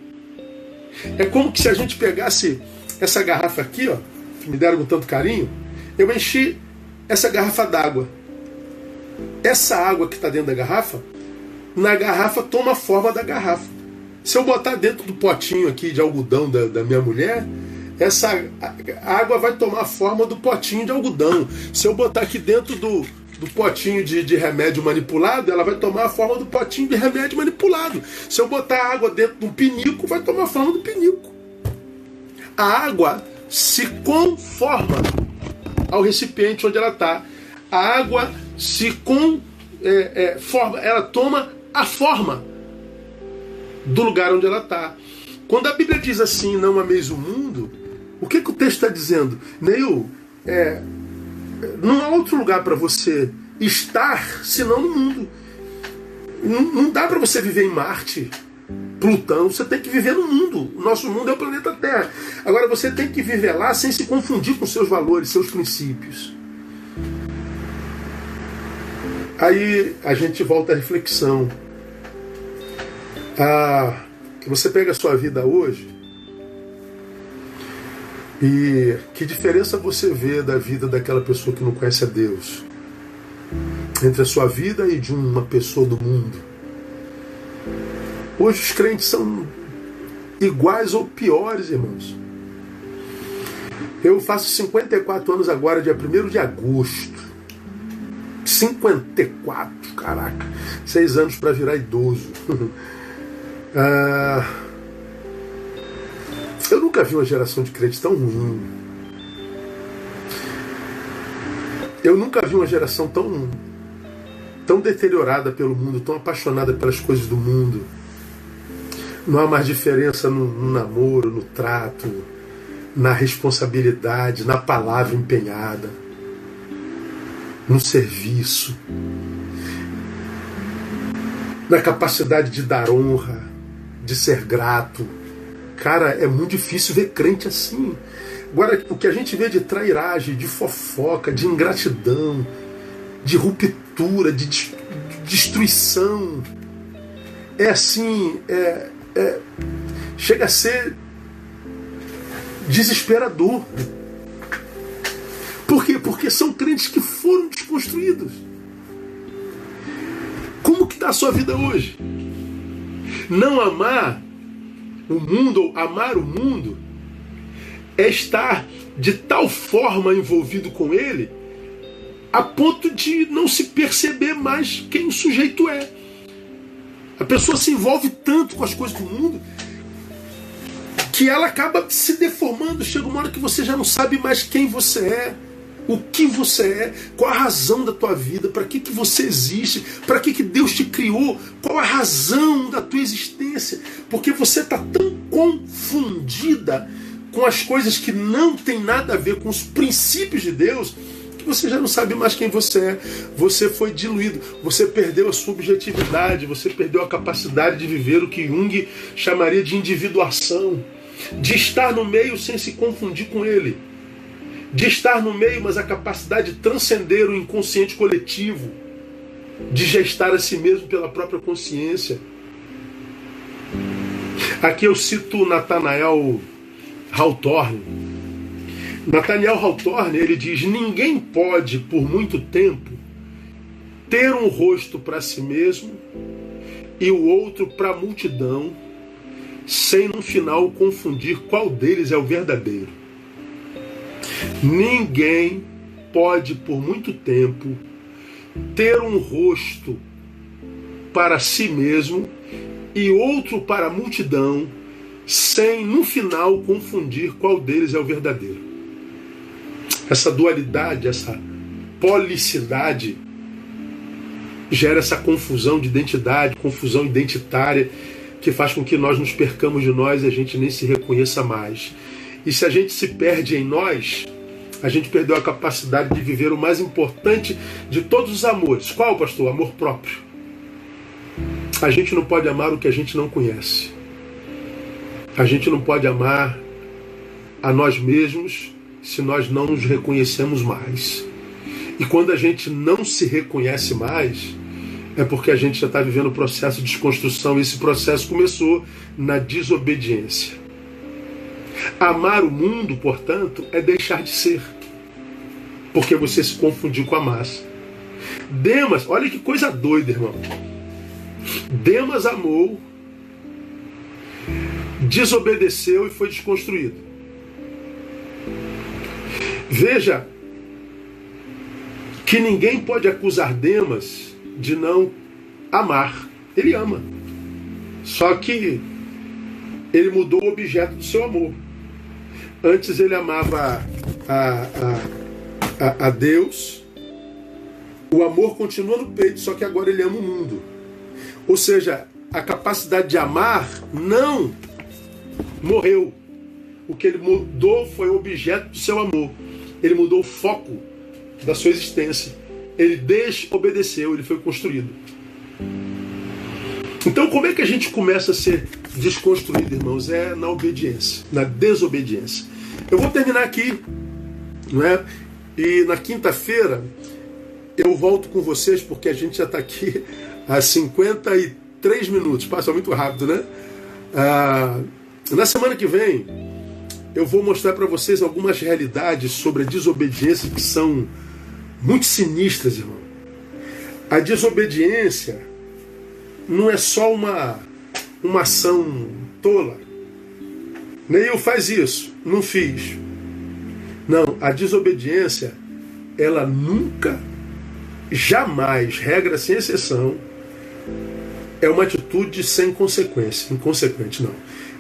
É como que se a gente pegasse essa garrafa aqui, ó, que me deram com tanto carinho, eu enchi essa garrafa d'água. Essa água que está dentro da garrafa, na garrafa toma a forma da garrafa. Se eu botar dentro do potinho aqui de algodão da, da minha mulher, essa água vai tomar a forma do potinho de algodão. Se eu botar aqui dentro do, do potinho de, de, remédio manipulado, ela vai tomar a forma do potinho de remédio manipulado. Se eu botar água dentro de um pinico, vai tomar a forma do pinico. A água se conforma ao recipiente onde ela está. A água se conforma, é, é, ela toma a forma do lugar onde ela está. Quando a Bíblia diz assim, não ameis o mundo, o que, que o texto está dizendo? Neil, é, não há outro lugar para você estar senão no mundo. Não, não dá para você viver em Marte, Plutão, você tem que viver no mundo. O nosso mundo é o planeta Terra. Agora você tem que viver lá sem se confundir com seus valores, seus princípios. Aí a gente volta à reflexão. Ah, você pega a sua vida hoje e que diferença você vê da vida daquela pessoa que não conhece a Deus? Entre a sua vida e de uma pessoa do mundo. Hoje os crentes são iguais ou piores, irmãos. Eu faço 54 anos agora, dia 1 de agosto. 54, caraca. Seis anos para virar idoso. (laughs) ah, eu nunca vi uma geração de crente tão ruim. Eu nunca vi uma geração tão, tão deteriorada pelo mundo, tão apaixonada pelas coisas do mundo. Não há mais diferença no, no namoro, no trato, na responsabilidade, na palavra empenhada, no serviço, na capacidade de dar honra, de ser grato. Cara, é muito difícil ver crente assim. Agora, o que a gente vê de trairagem, de fofoca, de ingratidão, de ruptura, de destruição, é assim, é, é, chega a ser desesperador. Por quê? Porque são crentes que foram desconstruídos. Como que está a sua vida hoje? Não amar o mundo, ou amar o mundo, é estar de tal forma envolvido com ele, a ponto de não se perceber mais quem o sujeito é. A pessoa se envolve tanto com as coisas do mundo que ela acaba se deformando. Chega uma hora que você já não sabe mais quem você é, o que você é, qual a razão da tua vida, para que, que você existe, para que, que Deus te criou, qual a razão da tua existência. Porque você está tão confundida com as coisas que não tem nada a ver com os princípios de Deus que você já não sabe mais quem você é. Você foi diluído, você perdeu a sua objetividade, você perdeu a capacidade de viver o que Jung chamaria de individuação de estar no meio sem se confundir com ele, de estar no meio, mas a capacidade de transcender o inconsciente coletivo, de gestar a si mesmo pela própria consciência. Aqui eu cito Nathanael Hawthorne. Nathaniel Hawthorne ele diz: ninguém pode por muito tempo ter um rosto para si mesmo e o outro para a multidão sem no final confundir qual deles é o verdadeiro. Ninguém pode por muito tempo ter um rosto para si mesmo e outro para a multidão, sem no final confundir qual deles é o verdadeiro. Essa dualidade, essa policidade gera essa confusão de identidade, confusão identitária que faz com que nós nos percamos de nós e a gente nem se reconheça mais. E se a gente se perde em nós, a gente perdeu a capacidade de viver o mais importante de todos os amores. Qual, pastor? O amor próprio. A gente não pode amar o que a gente não conhece. A gente não pode amar a nós mesmos se nós não nos reconhecemos mais. E quando a gente não se reconhece mais, é porque a gente já está vivendo o processo de desconstrução e esse processo começou na desobediência. Amar o mundo, portanto, é deixar de ser, porque você se confundiu com a massa. Demas, olha que coisa doida, irmão. Demas amou, desobedeceu e foi desconstruído. Veja que ninguém pode acusar Demas de não amar. Ele ama. Só que ele mudou o objeto do seu amor. Antes ele amava a, a, a, Deus. O amor continua no peito, só que agora ele ama o mundo. Ou seja, a capacidade de amar não morreu. O que ele mudou foi o objeto do seu amor. Ele mudou o foco da sua existência. Ele desobedeceu, ele foi construído. Então, como é que a gente começa a ser desconstruído, irmãos? É na obediência, na desobediência. Eu vou terminar aqui, não é? E na quinta-feira eu volto com vocês, porque a gente já está aqui há 53 minutos, passa muito rápido, né? Ah, na semana que vem eu vou mostrar para vocês algumas realidades sobre a desobediência que são muito sinistras, irmão. A desobediência não é só uma, uma ação tola. Neil faz isso, não fiz. Não, a desobediência, ela nunca jamais, regra sem exceção, é uma atitude sem consequência, inconsequente não.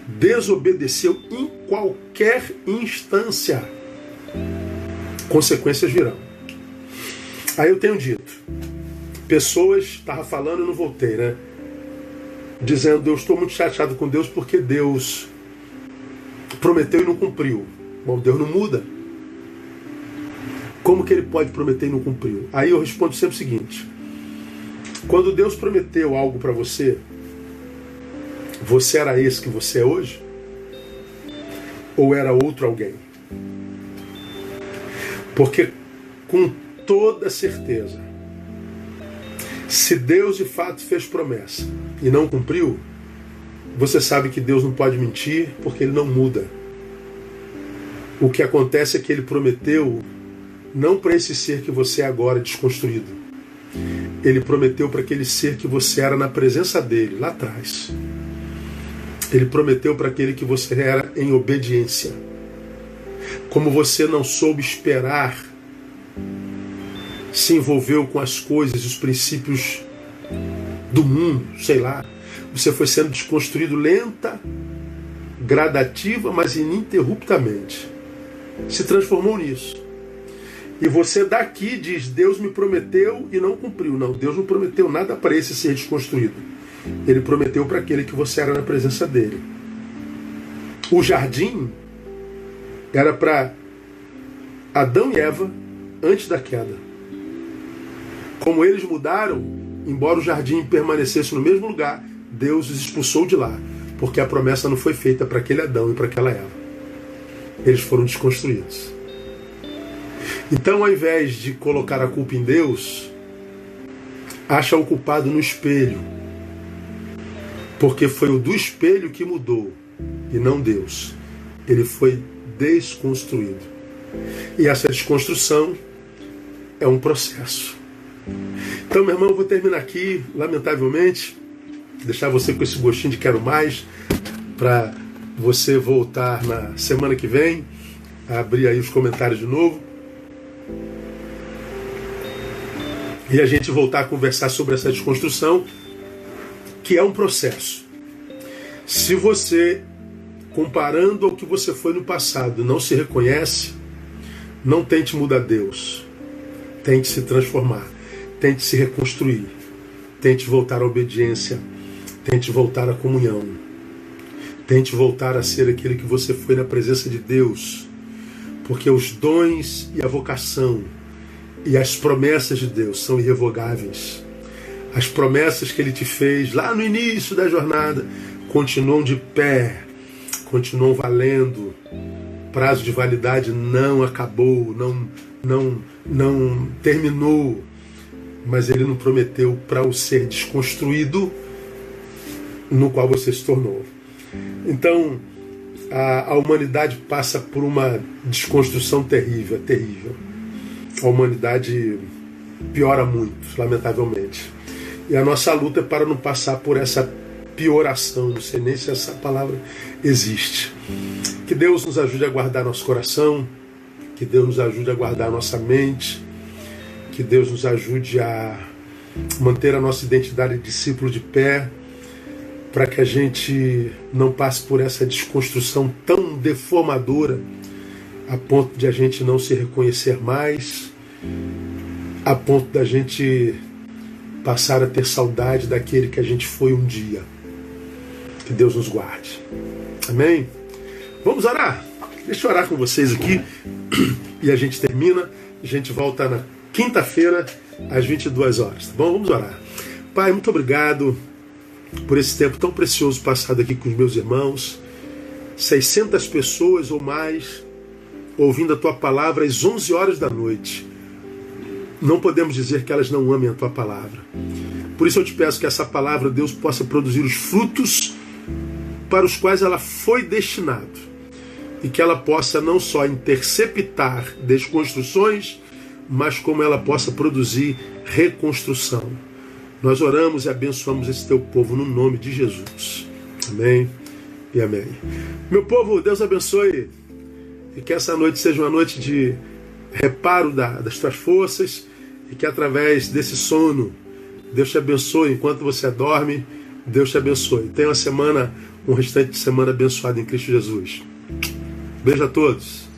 Desobedeceu em qualquer instância. Consequências virão. Aí eu tenho dito, pessoas, estava falando e não voltei, né? Dizendo, eu estou muito chateado com Deus porque Deus prometeu e não cumpriu. Bom, Deus não muda. Como que ele pode prometer e não cumpriu? Aí eu respondo sempre o seguinte: quando Deus prometeu algo para você, você era esse que você é hoje? Ou era outro alguém? Porque com toda certeza, se Deus de fato fez promessa e não cumpriu, você sabe que Deus não pode mentir porque ele não muda. O que acontece é que ele prometeu não para esse ser que você é agora desconstruído. Ele prometeu para aquele ser que você era na presença dele, lá atrás. Ele prometeu para aquele que você era em obediência. Como você não soube esperar, se envolveu com as coisas, os princípios do mundo, sei lá. Você foi sendo desconstruído lenta, gradativa, mas ininterruptamente. Se transformou nisso. E você daqui diz: Deus me prometeu e não cumpriu. Não, Deus não prometeu nada para esse ser desconstruído. Ele prometeu para aquele que você era na presença dele. O jardim era para Adão e Eva antes da queda. Como eles mudaram, embora o jardim permanecesse no mesmo lugar, Deus os expulsou de lá, porque a promessa não foi feita para aquele Adão e para aquela Eva. Eles foram desconstruídos. Então, ao invés de colocar a culpa em Deus, acha o culpado no espelho. Porque foi o do espelho que mudou e não Deus. Ele foi desconstruído. E essa desconstrução é um processo. Então, meu irmão, eu vou terminar aqui, lamentavelmente, deixar você com esse gostinho de quero mais, para você voltar na semana que vem, abrir aí os comentários de novo. e a gente voltar a conversar sobre essa desconstrução, que é um processo. Se você, comparando ao que você foi no passado, não se reconhece, não tente mudar Deus. Tente se transformar. Tente se reconstruir. Tente voltar à obediência. Tente voltar à comunhão. Tente voltar a ser aquele que você foi na presença de Deus. Porque os dons e a vocação e as promessas de Deus são irrevogáveis. As promessas que ele te fez lá no início da jornada continuam de pé, continuam valendo. O prazo de validade não acabou, não, não, não terminou, mas ele não prometeu para o ser desconstruído no qual você se tornou. Então, a, a humanidade passa por uma desconstrução terrível, terrível a humanidade piora muito, lamentavelmente. E a nossa luta é para não passar por essa pioração, não sei nem se essa palavra existe. Que Deus nos ajude a guardar nosso coração, que Deus nos ajude a guardar nossa mente, que Deus nos ajude a manter a nossa identidade de discípulo de pé, para que a gente não passe por essa desconstrução tão deformadora a ponto de a gente não se reconhecer mais, a ponto da gente passar a ter saudade daquele que a gente foi um dia. Que Deus nos guarde. Amém? Vamos orar? Deixa eu orar com vocês aqui e a gente termina. A gente volta na quinta-feira às 22 horas, tá bom? Vamos orar. Pai, muito obrigado por esse tempo tão precioso passado aqui com os meus irmãos. 600 pessoas ou mais ouvindo a tua palavra às 11 horas da noite. Não podemos dizer que elas não amem a tua palavra. Por isso eu te peço que essa palavra, Deus, possa produzir os frutos para os quais ela foi destinada. E que ela possa não só interceptar desconstruções, mas como ela possa produzir reconstrução. Nós oramos e abençoamos esse teu povo no nome de Jesus. Amém e amém. Meu povo, Deus abençoe e que essa noite seja uma noite de reparo da, das tuas forças e que através desse sono, Deus te abençoe enquanto você dorme. Deus te abençoe. Tenha uma semana, um restante de semana abençoado em Cristo Jesus. Beijo a todos.